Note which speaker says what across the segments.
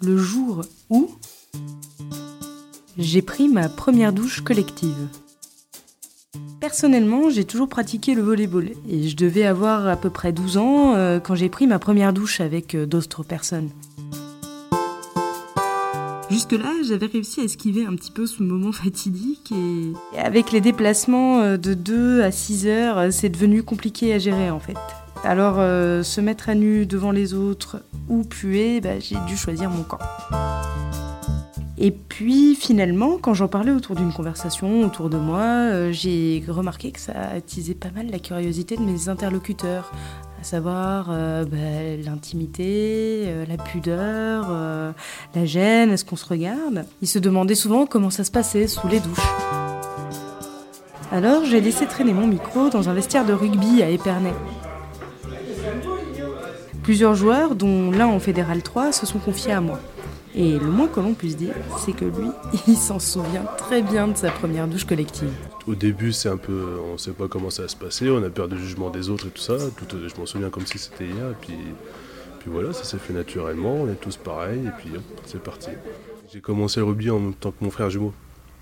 Speaker 1: le jour où j'ai pris ma première douche collective. Personnellement, j'ai toujours pratiqué le volleyball et je devais avoir à peu près 12 ans euh, quand j'ai pris ma première douche avec euh, d'autres personnes. Jusque-là, j'avais réussi à esquiver un petit peu ce moment fatidique et avec les déplacements euh, de 2 à 6 heures, c'est devenu compliqué à gérer en fait. Alors, se mettre à nu devant les autres ou puer, bah, j'ai dû choisir mon camp. Et puis finalement, quand j'en parlais autour d'une conversation, autour de moi, euh, j'ai remarqué que ça attisait pas mal la curiosité de mes interlocuteurs, à savoir euh, bah, l'intimité, euh, la pudeur, la gêne, est-ce qu'on se regarde? Ils se demandaient souvent comment ça se passait sous les douches. Alors j'ai laissé traîner mon micro dans un vestiaire de rugby à Épernay. Plusieurs joueurs, dont l'un en fédéral 3, se sont confiés à moi. Et le moins que l'on puisse dire, c'est que lui, il s'en souvient très bien de sa première douche collective.
Speaker 2: Au début, c'est un peu, on ne sait pas comment ça va se passer, on a peur du jugement des autres et tout ça. Tout, je m'en souviens comme si c'était hier. Et puis, puis voilà, ça s'est fait naturellement, on est tous pareils, et puis c'est parti. J'ai commencé le rugby en même temps que mon frère jumeau.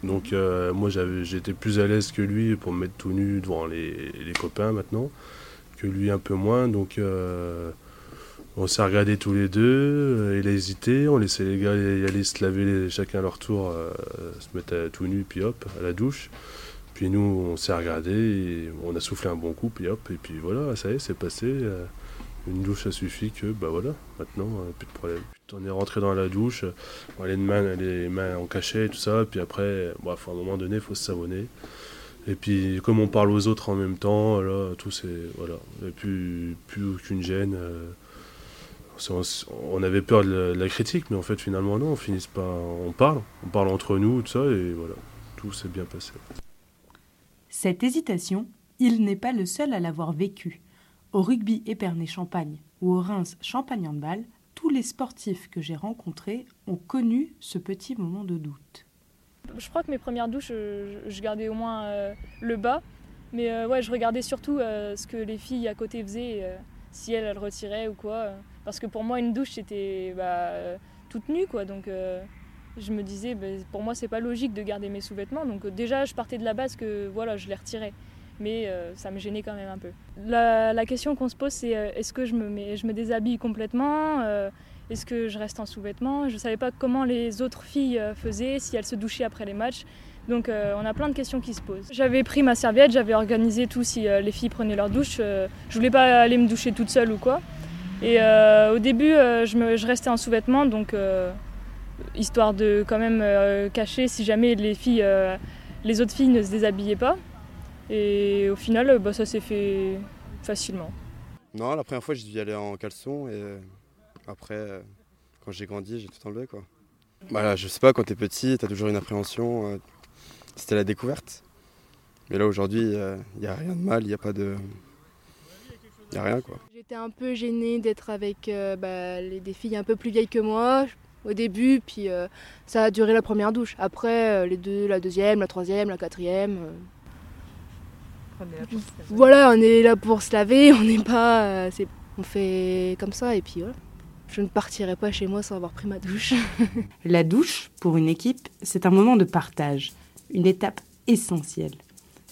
Speaker 2: Donc euh, moi j'étais plus à l'aise que lui pour me mettre tout nu devant les, copains maintenant, que lui un peu moins. Donc euh, on s'est regardé tous les deux, euh, il a hésité, on laissait les gars aller se laver chacun à leur tour, euh, se mettre tout nu, puis hop, à la douche. Puis nous, on s'est regardé, on a soufflé un bon coup, puis hop, et puis voilà, ça y est, c'est passé. Euh, une douche, ça suffit que, bah voilà, maintenant, plus de problème. On est rentré dans la douche, les mains, les mains en cachet et tout ça, puis après, bref, à un moment donné, il faut se savonner. Et puis, comme on parle aux autres en même temps, là, tout c'est, voilà, il plus, plus aucune gêne on avait peur de la, critique, mais en fait, finalement, non, on finit pas. On parle, on parle entre nous, tout ça, et voilà, tout s'est bien passé.
Speaker 1: Cette hésitation, il n'est pas le seul à l'avoir vécue. Au rugby Épernay-Champagne ou au Reims Champagne-Handball, tous les sportifs que j'ai rencontrés ont connu ce petit moment de doute.
Speaker 3: Je crois que mes premières douches, je, gardais au moins euh, le bas, mais euh, ouais, je regardais surtout euh, ce que les filles à côté faisaient, si elles, elles retiraient ou quoi. Parce que pour moi, une douche, c'était bah, toute nue, quoi. Donc euh, je me disais, bah, pour moi, c'est pas logique de garder mes sous-vêtements. Donc déjà, je partais de la base que voilà, je les retirais. Mais euh, ça me gênait quand même un peu. La, question qu'on se pose, c'est euh, est-ce que je me, déshabille complètement Est-ce que je reste en sous-vêtements? Je ne savais pas comment les autres filles faisaient, si elles se douchaient après les matchs. Donc on a plein de questions qui se posent. J'avais pris ma serviette, j'avais organisé tout si les filles prenaient leur douche. je voulais pas aller me doucher toute seule ou quoi. Et euh, au début, euh, je, restais en sous-vêtements, donc euh, histoire de quand même cacher si jamais les filles, les autres filles ne se déshabillaient pas. Et au final, bah, ça s'est fait facilement.
Speaker 4: Non, la première fois, j'ai dû y aller en caleçon et après, quand j'ai grandi, j'ai tout enlevé quoi. Bah je sais pas, quand t'es petit, t'as toujours une appréhension. C'était la découverte. Mais là aujourd'hui, il n'y a rien de mal, il n'y a pas de. Il a rien quoi.
Speaker 5: J'étais un peu gênée d'être avec euh, bah, les, des filles un peu plus vieilles que moi au début, puis euh, ça a duré la première douche. Après, euh, les deux, la deuxième, la troisième, la quatrième. voilà, on est là pour se laver, on n'est pas. on fait comme ça et puis voilà. Je ne partirai pas chez moi sans avoir pris ma douche.
Speaker 1: la douche, pour une équipe, c'est un moment de partage, une étape essentielle.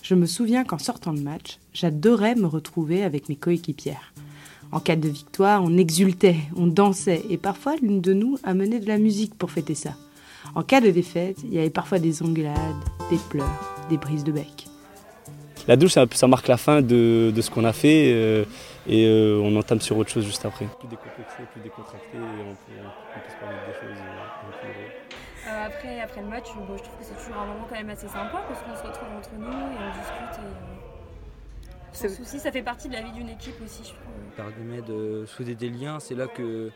Speaker 1: Je me souviens qu'en sortant de match, j'adorais me retrouver avec mes coéquipières. En cas de victoire, on exultait, on dansait, et parfois l'une de nous amenait de la musique pour fêter ça. En cas de défaite, il y avait parfois des engueulades, des pleurs, des brises de bec.
Speaker 6: La douche, ça, marque la fin de, ce qu'on a fait euh, et euh, on entame sur autre chose juste après. Plus décomplexé, plus décontracté et on, peut, se permettre des choses.
Speaker 7: Euh, après, après le match, je trouve que c'est toujours un moment quand même assez sympa parce qu'on se retrouve entre nous et on discute. Et, sans souci, ça fait partie de la vie d'une équipe aussi, je trouve.
Speaker 8: Permet de souder des liens, c'est là que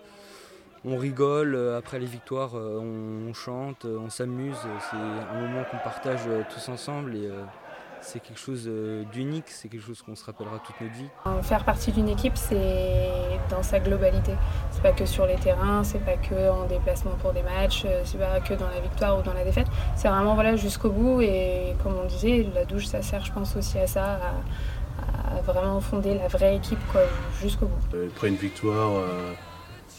Speaker 8: on rigole, après les victoires, on, chante, on s'amuse. C'est un moment qu'on partage tous ensemble et c'est quelque chose euh, d'unique, c'est quelque chose qu'on se rappellera toute notre vie.
Speaker 9: Faire partie d'une équipe, c'est dans sa globalité. C'est pas que sur les terrains, c'est pas que en déplacement pour des matchs, euh, c'est pas que dans la victoire ou dans la défaite. C'est vraiment voilà jusqu'au bout et comme on disait, la douche, ça sert, je pense aussi à ça, à, vraiment fonder la vraie équipe jusqu'au bout.
Speaker 2: Après une victoire, Euh,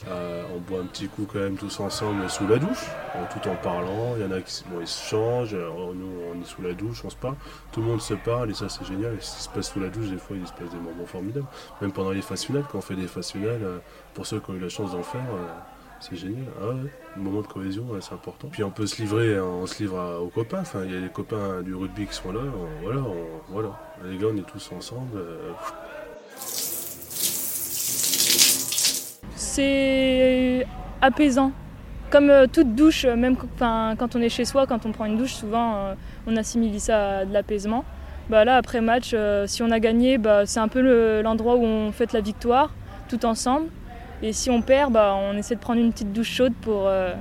Speaker 2: on boit un petit coup quand même tous ensemble sous la douche, tout en parlant. Il y en a qui bon, ils se changent, nous on est sous la douche, on se parle. Tout le monde se parle et ça c'est génial. ce qui se passe sous la douche, des fois il se passe des moments formidables. Même pendant les phases finales, quand on fait des phases finales, pour ceux qui ont eu la chance d'en faire, c'est génial. Ah ouais, moment de cohésion, c'est important. Puis on peut se livrer, hein, on se livre aux copains. Enfin, il y a les copains du rugby qui sont là. voilà, voilà. Les gars, on est tous ensemble. Euh,
Speaker 3: c'est apaisant. Comme euh, toute douche, même quand on est chez soi, quand on prend une douche, souvent euh, on assimile ça à de l'apaisement. Bah là, après match, si on a gagné, bah, c'est un peu l'endroit où on fête la victoire, tout ensemble. Et si on perd, bah, on essaie de prendre une petite douche chaude pour, euh,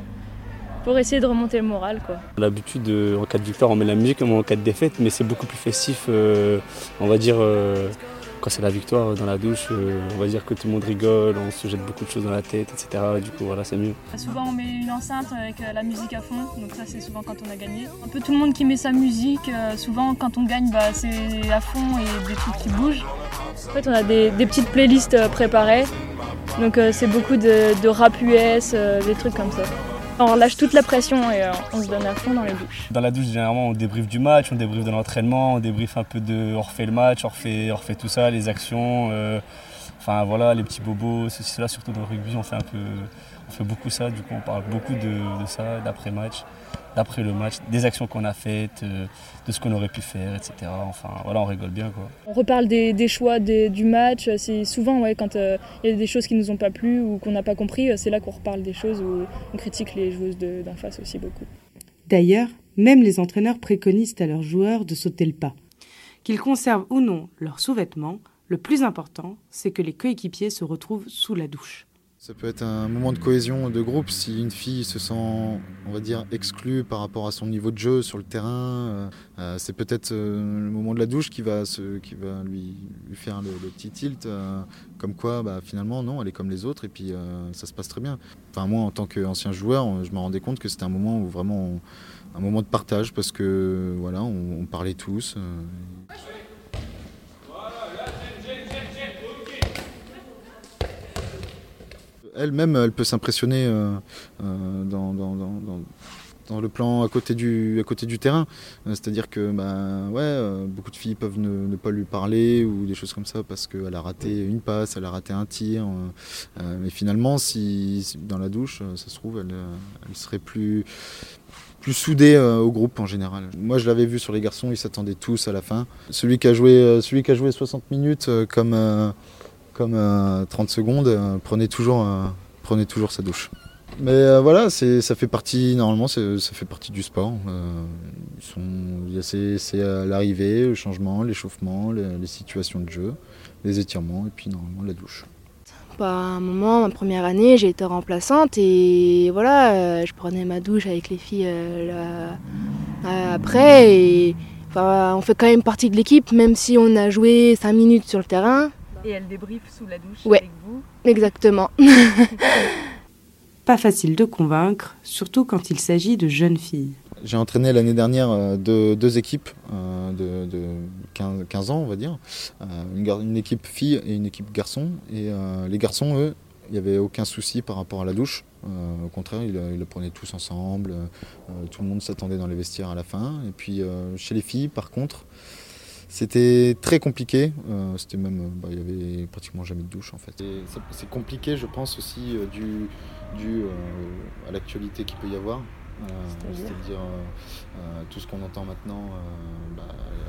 Speaker 3: pour essayer de remonter le moral.
Speaker 6: L'habitude, en cas de victoire, on met la musique, en cas de défaite, mais c'est beaucoup plus festif, euh, on va dire, euh, quand c'est la victoire dans la douche, euh, on va dire que tout le monde rigole, on se jette beaucoup de choses dans la tête, etc. Du coup, voilà, c'est mieux.
Speaker 3: Souvent, on met une enceinte avec euh, la musique à fond, donc ça, c'est souvent quand on a gagné. Un peu tout le monde qui met sa musique, euh, souvent quand on gagne, bah, c'est à fond et des trucs qui bougent. En fait, on a des, petites playlists préparées, donc c'est beaucoup de rap US, des trucs comme ça. On lâche toute la pression et euh, on se donne à fond dans les douches.
Speaker 6: Dans la douche, généralement, on débriefe du match, on débriefe de l'entraînement, on débriefe un peu de. On refait le match, on refait, tout ça, les actions. Euh, voilà, les petits bobos, ceci, cela, surtout dans le rugby, on fait beaucoup ça, du coup, on parle beaucoup de, de ça, d'après-match d'après le match, des actions qu'on a faites, euh, de ce qu'on aurait pu faire, etc. Enfin, voilà, on rigole bien. Quoi.
Speaker 3: On reparle des, choix du match. C'est souvent, ouais, quand euh, il y a des choses qui nous ont pas plu ou qu'on n'a pas compris, euh, c'est là qu'on reparle des choses où on critique les joueuses d'en face aussi beaucoup.
Speaker 1: D'ailleurs, même les entraîneurs préconisent à leurs joueurs de sauter le pas. Qu'ils conservent ou non leurs sous-vêtements, le plus important, c'est que les coéquipiers se retrouvent sous la douche.
Speaker 10: Ça peut être un moment de cohésion de groupe si une fille se sent, on va dire, exclue par rapport à son niveau de jeu sur le terrain. Euh, euh, c'est peut-être euh, le moment de la douche qui va, qui va lui, faire le, petit tilt, comme quoi bah, finalement non, elle est comme les autres et puis ça se passe très bien. Enfin moi en tant qu'ancien joueur, je me rendais compte que c'était un moment où vraiment un moment de partage parce que voilà, on parlait tous. Elle-même, elle peut s'impressionner euh, euh, dans, le plan à côté du, à côté du terrain. Euh, c'est-à-dire que bah, ouais, beaucoup de filles peuvent ne, pas lui parler ou des choses comme ça parce qu'elle a raté une passe, elle a raté un tir. mais finalement, si, dans la douche, ça se trouve, elle, serait plus, plus soudée au groupe en général. Moi, je l'avais vu sur les garçons, ils s'attendaient tous à la fin. Celui qui a joué, celui qui a joué 60 minutes comme comme 30 euh, secondes, euh, prenez, toujours, euh, prenez toujours sa douche. Mais voilà, ça fait partie, normalement, ça fait partie du sport. c'est l'arrivée, le changement, l'échauffement, les, situations de jeu, les étirements et puis normalement la douche.
Speaker 5: Bah, à un moment, ma première année, j'ai été remplaçante et voilà, je prenais ma douche avec les filles après. On fait quand même partie de l'équipe, même si on a joué 5 minutes sur le terrain.
Speaker 1: Et elle débriefe sous la douche avec vous
Speaker 5: Exactement.
Speaker 1: Pas facile de convaincre, surtout quand il s'agit de jeunes filles.
Speaker 10: J'ai entraîné l'année dernière euh, deux, équipes euh, de, 15, ans, on va dire. Euh, une, équipe fille et une équipe garçon. Et les garçons, eux, il n'y avait aucun souci par rapport à la douche. au contraire, ils, ils, le prenaient tous ensemble. tout le monde s'attendait dans les vestiaires à la fin. Et puis chez les filles, par contre, c'était très compliqué. Euh, c'était même, euh, bah, il y avait pratiquement jamais de douche en fait. C'est compliqué, je pense aussi euh, dû, à l'actualité qu'il peut y avoir. C'est-à-dire tout ce qu'on entend maintenant bah,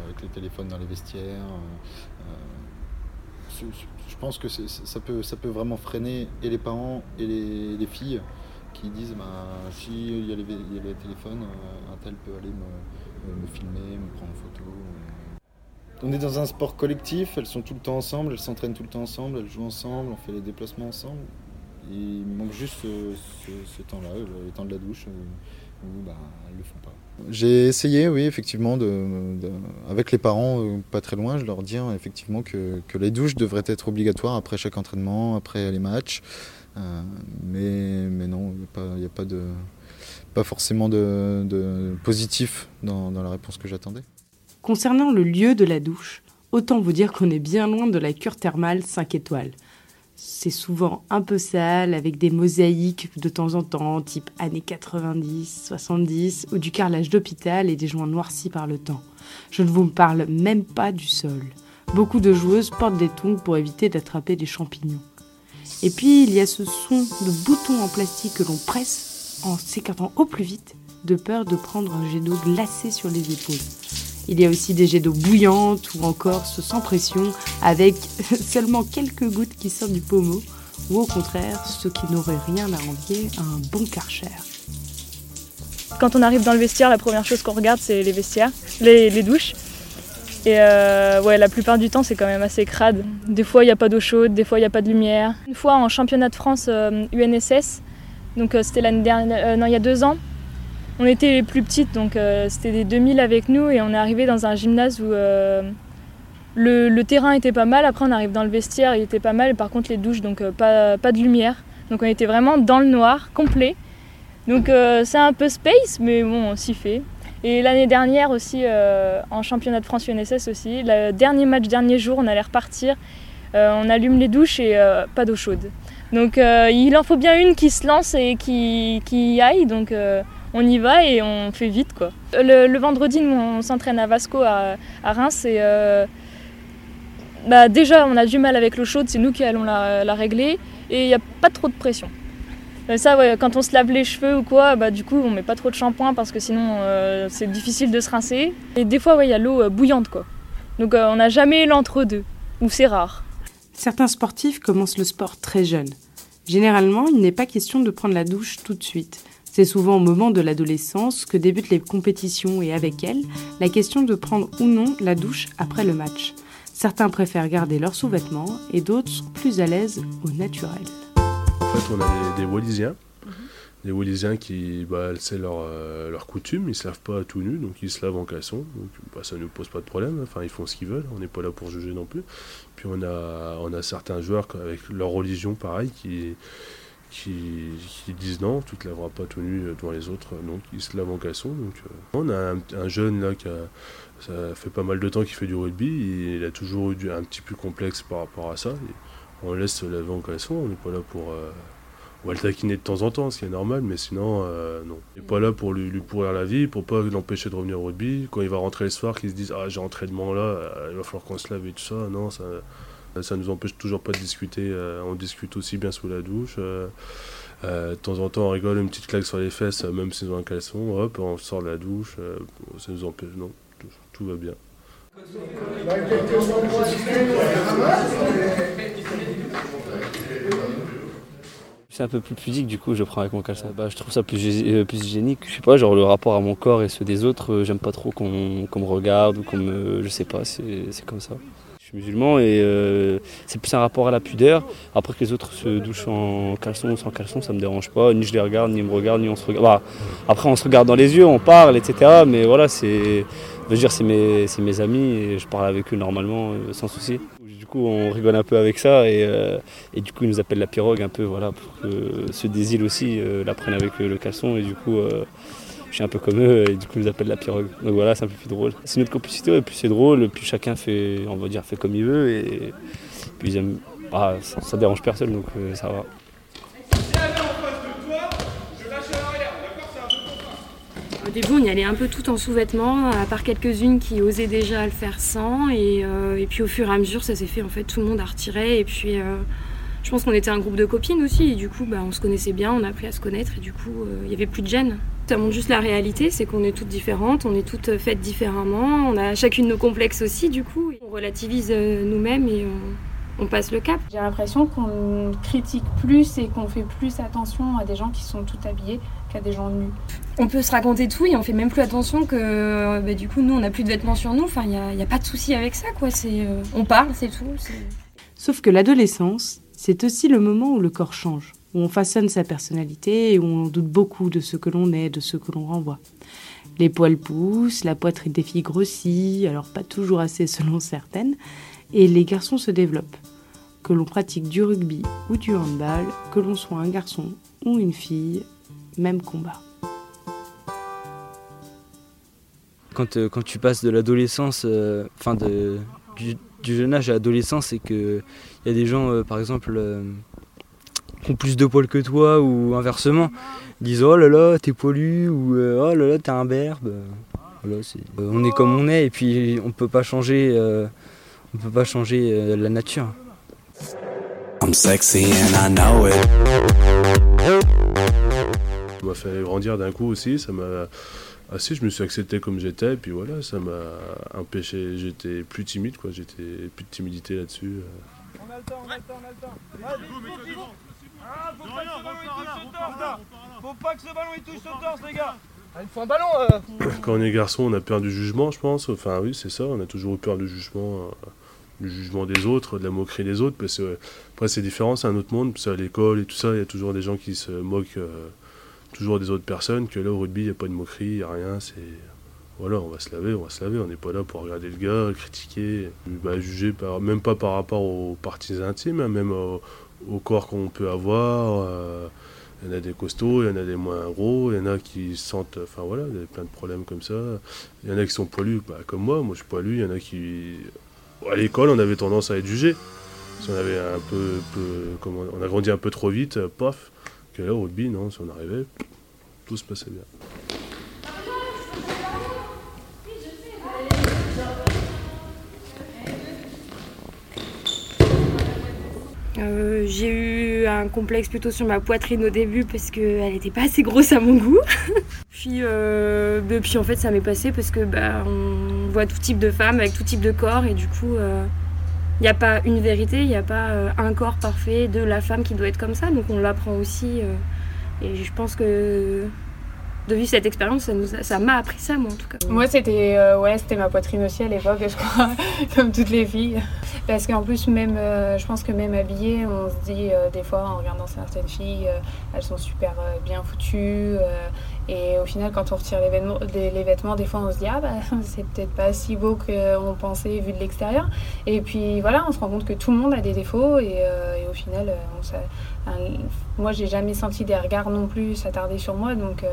Speaker 10: avec les téléphones dans les vestiaires. je pense que ça peut, ça peut vraiment freiner et les parents et les, filles qui disent bah, si il y, a les, téléphones, un tel peut aller me, me filmer, me prendre en photo. On est dans un sport collectif, elles sont tout le temps ensemble, elles s'entraînent tout le temps ensemble, elles jouent ensemble, on fait les déplacements ensemble. il manque juste ce, temps-là, le temps de la douche, euh, où bah, elles le font pas. J'ai essayé, oui, effectivement, avec les parents, euh, pas très loin, je leur dis effectivement que, les douches devraient être obligatoires après chaque entraînement, après les matchs. Euh, mais, mais non, il n'y a, pas, de, pas forcément de, positif dans la réponse que j'attendais.
Speaker 1: Concernant le lieu de la douche, autant vous dire qu'on est bien loin de la cure thermale 5 étoiles. C'est souvent un peu sale, avec des mosaïques de temps en temps, type années 90, 70, ou du carrelage d'hôpital et des joints noircis par le temps. Je ne vous parle même pas du sol. Beaucoup de joueuses portent des tongs pour éviter d'attraper des champignons. Et puis il y a ce son de boutons en plastique que l'on presse en s'écartant au plus vite, de peur de prendre un jet d'eau glacé sur les épaules. Il y a aussi des jets d'eau bouillante ou encore ce sans pression avec seulement quelques gouttes qui sortent du pommeau ou au contraire ce qui n'aurait rien à envier à un bon karcher.
Speaker 3: Quand on arrive dans le vestiaire, la première chose qu'on regarde c'est les vestiaires, les, douches. Et euh, ouais, la plupart du temps, c'est quand même assez crade. Des fois, il n'y a pas d'eau chaude, des fois, il n'y a pas de lumière. Une fois, en championnat de France euh, UNSS, donc euh, c'était l'année dernière, non, il y a deux ans, on était les plus petites, donc c'était des 2000 avec nous, et on est arrivé dans un gymnase où le, terrain était pas mal. Après, on arrive dans le vestiaire, il était pas mal. Par contre, les douches, donc pas, pas de lumière. Donc on était vraiment dans le noir, complet. Donc c'est un peu space, mais bon, on s'y fait. Et l'année dernière aussi, euh, en championnat de France UNSS aussi, le dernier match, dernier jour, on allait repartir. Euh, on allume les douches et euh, pas d'eau chaude. Donc il en faut bien une qui se lance et qui, qui aille. Donc on y va et on fait vite quoi. Le, vendredi, nous on s'entraîne à Vasco à, Reims et bah, déjà on a du mal avec l'eau chaude, c'est nous qui allons la, régler et il n'y a pas trop de pression. Ça, quand on se lave les cheveux ou quoi, bah, du coup, on met pas trop de shampoing parce que sinon, euh, c'est difficile de se rincer. Et des fois, il y a l'eau euh, bouillante, quoi. Donc, euh, on n'a jamais l'entre-deux, ou c'est rare.
Speaker 1: Certains sportifs commencent le sport très jeunes. Généralement, il n'est pas question de prendre la douche tout de suite. C'est souvent au moment de l'adolescence que débutent les compétitions et avec elles, la question de prendre ou non la douche après le match. Certains préfèrent garder leurs sous-vêtements et d'autres sont plus à l'aise au naturel.
Speaker 2: En fait, on a des, Wallisiens. Des Wallisiens qui, bah, c'est leur, euh, leur coutume, ils ne se lavent pas tout nus, donc ils se lavent en caleçon. Donc bah, ça ne nous pose pas de problème, enfin ils font ce qu'ils veulent, on n'est pas là pour juger non plus. Puis on a, on a certains joueurs avec leur religion pareil qui, qui, disent non, tu te laveras pas tout nu devant les autres, donc ils se lavent en caleçon. Donc, euh, on a un, jeune là qui a, fait pas mal de temps qu'il fait du rugby, il a toujours eu un petit peu complexe par rapport à ça on laisse se laver en caleçon, on n'est pas là pour. Euh, on va le taquiner de temps en temps, ce qui est normal, mais sinon, euh, non. On n'est pas là pour lui, pourrir la vie, pour pas l'empêcher de revenir au rugby. Quand il va rentrer le soir, qu'il se dise Ah, j'ai entraînement là, euh, il va falloir qu'on se lave et tout ça. Non, ça, ça nous empêche toujours pas de discuter. on discute aussi bien sous la douche. de temps en temps, on rigole une petite claque sur les fesses, même si ils ont un caleçon. Hop, on sort de la douche. ça nous empêche. Non, tout va bien.
Speaker 6: C'est un peu plus pudique du coup je prends avec mon caleçon. Bah, je trouve ça plus, euh, hygiénique. Je sais pas, genre le rapport à mon corps et ceux des autres, euh, j'aime pas trop qu'on me regarde ou qu'on me. Je sais pas, c'est comme ça. Je suis musulman et euh, c'est plus un rapport à la pudeur. Après que les autres se douchent en caleçon ou sans caleçon, ça me dérange pas. Ni je les regarde, ni ils me regardent, ni on se regarde. Bah, après on se regarde dans les yeux, on parle, etc. Mais voilà, c'est veux dire, c'est mes, mes, amis et je parle avec eux normalement, euh, sans souci. Du coup, on rigole un peu avec ça et, euh, et, du coup, ils nous appellent la pirogue un peu, voilà, pour que ceux des îles aussi la prennent avec le caleçon et du coup, je suis un peu comme eux et du coup, ils nous appellent la pirogue. Donc voilà, c'est un peu plus drôle. C'est notre complicité et puis c'est drôle, puis chacun fait, on va dire, fait comme il veut et puis ah, ça, ça, dérange personne donc ça va.
Speaker 11: Au début, on y allait un peu tout en sous-vêtements, à part quelques-unes qui osaient déjà le faire sans. Et, euh, puis au fur et à mesure, ça s'est fait. En fait, tout le monde a retiré. Et puis, euh, je pense qu'on était un groupe de copines aussi. Et du coup, bah, on se connaissait bien, on a appris à se connaître. Et du coup, euh, il n'y avait plus de gêne. Ça montre juste la réalité, c'est qu'on est toutes différentes, on est toutes faites différemment. On a chacune nos complexes aussi, du coup. On relativise nous-mêmes et on passe le cap.
Speaker 9: J'ai l'impression qu'on critique plus et qu'on fait plus attention à des gens qui sont tout habillés qu'à des gens nus.
Speaker 11: On peut se raconter tout et on fait même plus attention que bah, du coup nous on n'a plus de vêtements sur nous. Enfin il n'y a, pas de souci avec ça quoi. C'est euh, on parle c'est tout.
Speaker 1: Sauf que l'adolescence c'est aussi le moment où le corps change, où on façonne sa personnalité et où on doute beaucoup de ce que l'on est, de ce que l'on renvoie. Les poils poussent, la poitrine des filles grossit, alors pas toujours assez selon certaines, et les garçons se développent. Que l'on pratique du rugby ou du handball, que l'on soit un garçon ou une fille, même combat.
Speaker 8: Quand, euh, tu passes de l'adolescence, euh, enfin du jeune âge à l'adolescence, c'est qu'il y a des gens, par exemple, qui ont plus de poils que toi ou inversement, disent oh là là, t'es poilu ou oh là là, t'es un berbe. on est comme on est et puis on peut pas changer, on peut pas changer la nature. I'm sexy and I know it.
Speaker 2: Ça m'a fait grandir d'un coup aussi, ça m'a assez, je me suis accepté comme j'étais, et puis voilà, ça m'a empêché, j'étais plus timide, quoi, j'étais plus de timidité là-dessus. On a le temps, on a le temps, on a le temps. Ah, faut pas que ce ballon il touche au torse, Faut pas que ce ballon il touche au torse, les gars ah, il faut un ballon euh. Quand on est garçon, on a peur du jugement, je pense. Enfin, oui, c'est ça, on a toujours eu peur du jugement. Euh du jugement des autres, de la moquerie des autres, parce que après c'est différent, c'est un autre monde, parce à l'école et tout ça, il y a toujours des gens qui se moquent euh, toujours des autres personnes, que là au rugby, il n'y a pas de moquerie, il n'y a rien, c'est... Voilà, on va se laver, on va se laver, on n'est pas là pour regarder le gars, critiquer, bah, juger, par, même pas par rapport aux parties intimes, hein, même au, corps qu'on peut avoir. Euh, il y en a des costauds, il y en a des moins gros, il y en a qui sentent, enfin voilà, il y a plein de problèmes comme ça. Il y en a qui sont poilus, bah, comme moi, moi je suis poilu, il y en a qui à l'école, on avait tendance à être jugé. Si on avait un peu, on a grandi un peu trop vite, euh, paf. Que là, au rugby, non, si on arrivait, tout se passait bien.
Speaker 11: Euh, j'ai eu un complexe plutôt sur ma poitrine au début parce qu'elle n'était pas assez grosse à mon goût. puis, euh, puis en fait ça m'est passé parce que bah, on voit tout type de femmes avec tout type de corps et du coup il euh, n'y a pas une vérité, il n'y a pas un corps parfait de la femme qui doit être comme ça donc on l'apprend aussi et je pense que de vivre cette expérience, ça m'a appris ça, moi en tout cas.
Speaker 9: Moi, c'était euh, ouais, c'était ma poitrine aussi à l'époque, je crois, comme toutes les filles. Parce qu'en plus, même, euh, je pense que même habillée, on se dit euh, des fois en regardant certaines filles, elles sont super bien foutues. Et au final, quand on retire les, vêtements, des fois on se dit ah bah c'est peut-être pas si beau qu'on pensait vu de l'extérieur. Et puis voilà, on se rend compte que tout le monde a des défauts et, au final, on, moi j'ai jamais senti des regards non plus s'attarder sur moi donc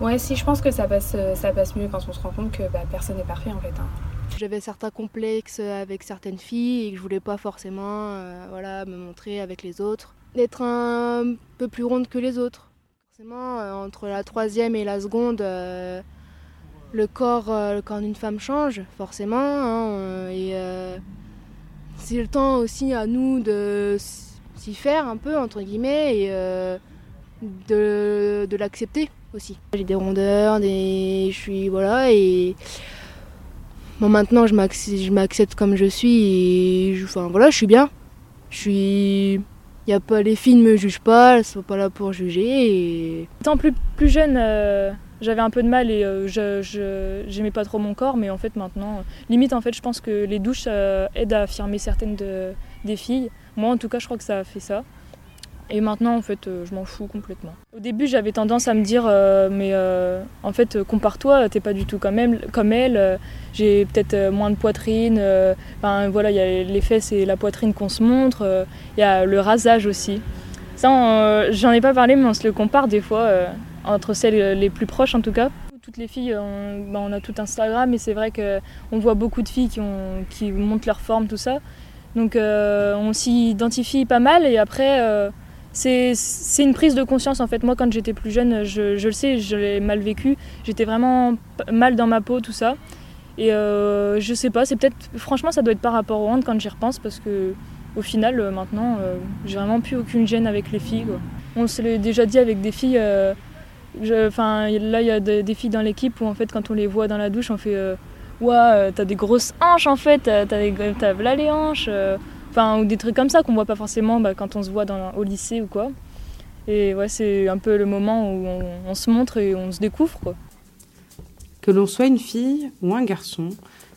Speaker 9: Ouais, si, je pense que ça passe, euh, ça passe mieux quand on se rend compte que bah, personne n'est parfait en fait. Hein.
Speaker 5: J'avais certains complexes avec certaines filles et que je voulais pas forcément euh, voilà, me montrer avec les autres. D'être un peu plus ronde que les autres. Forcément, euh, entre la troisième et la seconde, le corps, le corps d'une femme change, forcément. Hein, et c'est le temps aussi à nous de s'y faire un peu, entre guillemets, et de, l'accepter aussi. J'ai des rondeurs, des... je suis voilà et bon maintenant je m'accepte comme je suis et enfin voilà je suis bien. Je suis y pas les filles ne me jugent pas, elles sont pas là pour juger et
Speaker 3: étant plus plus jeune euh, j'avais un peu de mal et euh, je j'aimais pas trop mon corps mais en fait maintenant limite en fait je pense que les douches euh, aident à affirmer certaines de, des filles. Moi en tout cas je crois que ça a fait ça. Et maintenant, en fait, euh, je m'en fous complètement. Au début, j'avais tendance à me dire, euh, mais euh, en fait, compare-toi, t'es pas du tout comme elle. Comme elle j'ai peut-être moins de poitrine. Enfin, voilà, il y a les fesses et la poitrine qu'on se montre. Il y a le rasage aussi. Ça, j'en ai pas parlé, mais on se le compare des fois, entre celles les plus proches en tout cas. Toutes les filles, on, bah, a tout Instagram, et c'est vrai qu'on voit beaucoup de filles qui, ont, qui montrent leur forme, tout ça. Donc on s'y identifie pas mal, et après c'est une prise de conscience en fait. Moi, quand j'étais plus jeune, je, le sais, je l'ai mal vécu. J'étais vraiment mal dans ma peau, tout ça. Et euh, je sais pas, c'est peut-être. Franchement, ça doit être par rapport au hand quand j'y repense parce que au final, euh, maintenant, euh, j'ai vraiment plus aucune gêne avec les filles. On se déjà dit avec des filles. Enfin, là, il y a des, filles dans l'équipe où en fait, quand on les voit dans la douche, on fait Ouah, t'as des grosses hanches en fait, t'as là les hanches ou des trucs comme ça qu'on voit pas forcément bah, quand on se voit au lycée ou quoi. Et ouais, c'est un peu le moment où on, se montre et on se découvre.
Speaker 1: Que l'on soit une fille ou un garçon,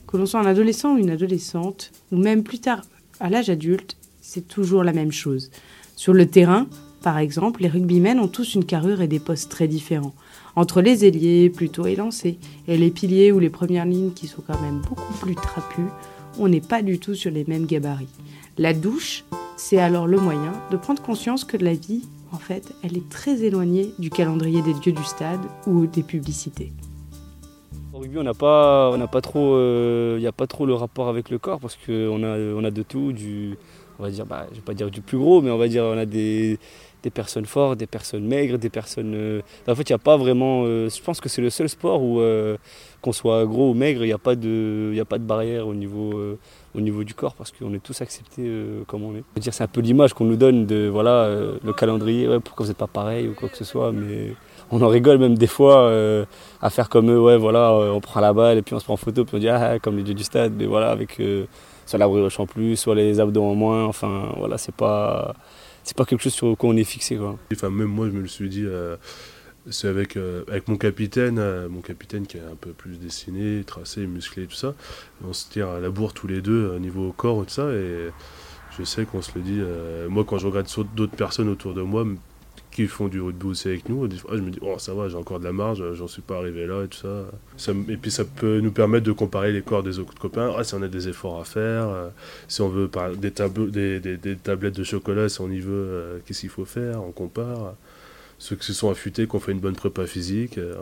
Speaker 1: que l'on soit un adolescent ou une adolescente, ou même plus tard à l'âge adulte, c'est toujours la même chose. Sur le terrain, par exemple, les rugbymen ont tous une carrure et des postes très différents. Entre les ailiers, plutôt élancés, et les piliers ou les premières lignes qui sont quand même beaucoup plus trapus, on n'est pas du tout sur les mêmes gabarits. La douche, c'est alors le moyen de prendre conscience que la vie, en fait, elle est très éloignée du calendrier des dieux du stade ou des publicités.
Speaker 6: rugby, on n'a pas, pas trop, il n'y a pas trop le rapport avec le corps parce qu'on a, on a de tout, du, on va dire, bah, je vais pas dire du plus gros, mais on va dire, on a des, personnes fortes, des personnes maigres, des personnes. Euh, en fait, il n'y a pas vraiment. Euh, je pense que c'est le seul sport où, euh, qu'on soit gros ou maigre, il n'y a, a pas de barrière au niveau, au niveau du corps parce qu'on est tous acceptés comme on est. dire, c'est un peu l'image qu'on nous donne de voilà, le calendrier, pourquoi vous n'êtes pas pareil ou quoi que ce soit, mais on en rigole même des fois à faire comme eux, ouais, voilà, on prend la balle et puis on se prend en photo, puis on dit, ah, comme les dieux du stade, mais voilà, avec soit la en plus, soit les abdos en moins, enfin, voilà, c'est pas c'est pas quelque chose sur quoi on est fixé. Quoi.
Speaker 2: Enfin, même moi, je me le suis dit, euh, c'est avec, euh, avec mon capitaine, euh, mon capitaine qui est un peu plus dessiné, tracé, musclé, tout ça. On se tire à la bourre tous les deux, au niveau corps tout ça. Et je sais qu'on se le dit. moi, quand je regarde d'autres personnes autour de moi, qui font du rugby aussi avec nous. Je me dis, oh, ça va, j'ai encore de la marge, j'en suis pas arrivé là et tout ça. Et puis ça peut nous permettre de comparer les corps des autres copains. Ah, si on a des efforts à faire, euh, si on veut des, tablettes de chocolat, si on y veut, euh, qu'est-ce qu'il faut faire, on compare. Ceux qui se sont affûtés, qui ont fait une bonne prépa physique. Euh,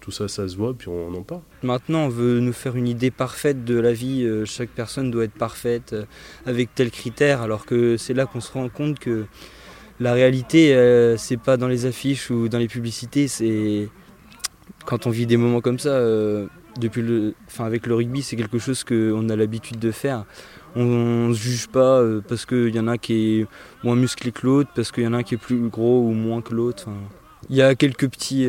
Speaker 2: tout ça, ça se voit, puis on en parle.
Speaker 8: Maintenant, on veut nous faire une idée parfaite de la vie. Chaque personne doit être parfaite avec tel critère, alors que c'est là qu'on se rend compte que la réalité, euh, c'est pas dans les affiches ou dans les publicités, c'est quand on vit des moments comme ça. Euh, depuis le, enfin avec le rugby, c'est quelque chose qu'on a l'habitude de faire. On, ne se juge pas euh, parce qu'il y en a qui est moins musclé que l'autre, parce qu'il y en a qui est plus gros ou moins que l'autre. Il y a quelques petits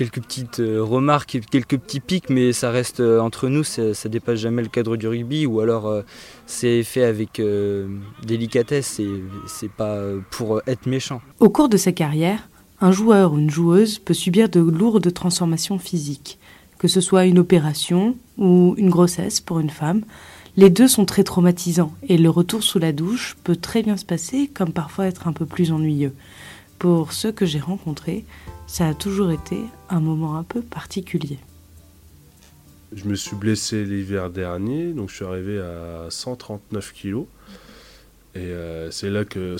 Speaker 8: quelques petites euh, remarques, quelques petits pics, mais ça reste euh, entre nous, ça, ça, dépasse jamais le cadre du rugby, ou alors euh, c'est fait avec délicatesse, et c'est pas pour être méchant.
Speaker 1: Au cours de sa carrière, un joueur ou une joueuse peut subir de lourdes transformations physiques, que ce soit une opération ou une grossesse pour une femme. Les deux sont très traumatisants et le retour sous la douche peut très bien se passer comme parfois être un peu plus ennuyeux. Pour ceux que j'ai rencontrés, ça a toujours été un moment un peu particulier.
Speaker 2: Je me suis blessé l'hiver dernier, donc je suis arrivé à 139 kilos. Et euh, c'est là que,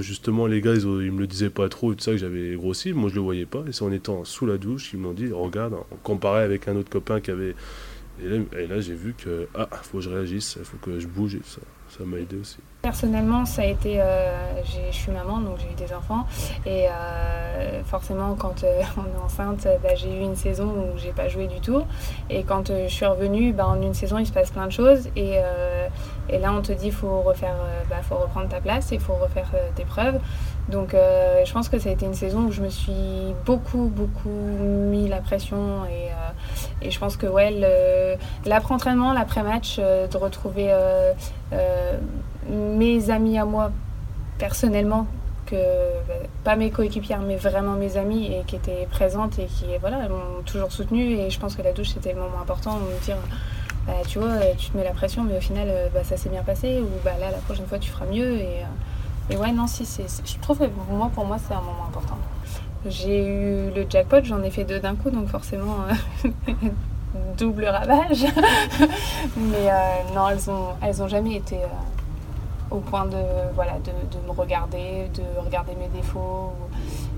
Speaker 2: justement, les gars, ils, me le disaient pas trop, tout ça, que j'avais grossi. Moi, je le voyais pas. Et c'est en étant sous la douche qu'ils m'ont dit, regarde, on comparait avec un autre copain qui avait. Et là, j'ai vu que, ah, faut que je réagisse, il faut que je bouge et ça ça m'a aidé aussi.
Speaker 9: Personnellement, ça a été. Euh, je suis maman, donc j'ai eu des enfants. Et euh, forcément, quand euh, on est enceinte, bah, j'ai eu une saison où j'ai pas joué du tout. Et quand je suis revenue, bah, en une saison, il se passe plein de choses. Et, et là, on te dit faut bah, faut reprendre ta place et faut refaire tes preuves. Donc, je pense que ça a été une saison où je me suis beaucoup, beaucoup mis la pression. Et, et je pense que ouais, l'après-entraînement, l'après-match, de retrouver euh, mes amis à moi, personnellement, que pas mes coéquipières mais vraiment mes amis et qui étaient présentes et qui voilà m'ont toujours soutenu et je pense que la douche c'était le moment important de me dire bah, tu vois tu te mets la pression mais au final euh, bah, ça s'est bien passé ou bah là la prochaine fois tu feras mieux et, euh, ouais non si c'est je trouve que moi pour moi c'est un moment important j'ai eu le jackpot j'en ai fait deux d'un coup donc forcément double ravage. Mais euh, non, elles ont, elles ont jamais été euh, au point de, voilà, de, me regarder, de regarder mes défauts.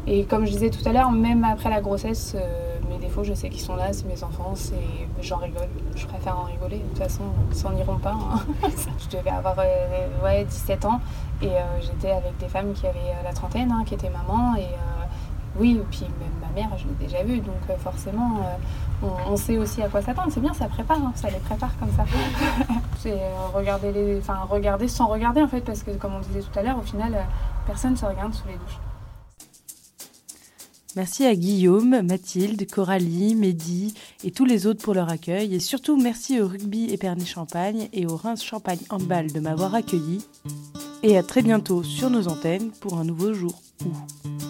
Speaker 9: Et comme je disais tout à l'heure, même après la grossesse, euh, mes défauts, je sais qu'ils sont là, c'est mes enfants, j'en rigole. Je préfère en rigoler. De toute façon, ils s'en iront pas. Hein. je devais avoir ouais, 17 ans et j'étais avec des femmes qui avaient la trentaine, hein, qui étaient mamans. Et oui, et puis même ma mère, je l'ai déjà vue, donc forcément, on, sait aussi à quoi s'attendre. C'est bien, ça prépare, hein. ça les prépare comme ça. c'est euh, regarder, les, enfin, regarder sans regarder en fait, parce que comme on disait tout à l'heure, au final, euh, personne ne se regarde sous les douches.
Speaker 1: Merci à Guillaume, Mathilde, Coralie, Mehdi et tous les autres pour leur accueil. Et surtout, merci au Rugby Épernay-Champagne et au Reims Champagne Handball de m'avoir accueilli. Et à très bientôt sur nos antennes pour un nouveau jour où.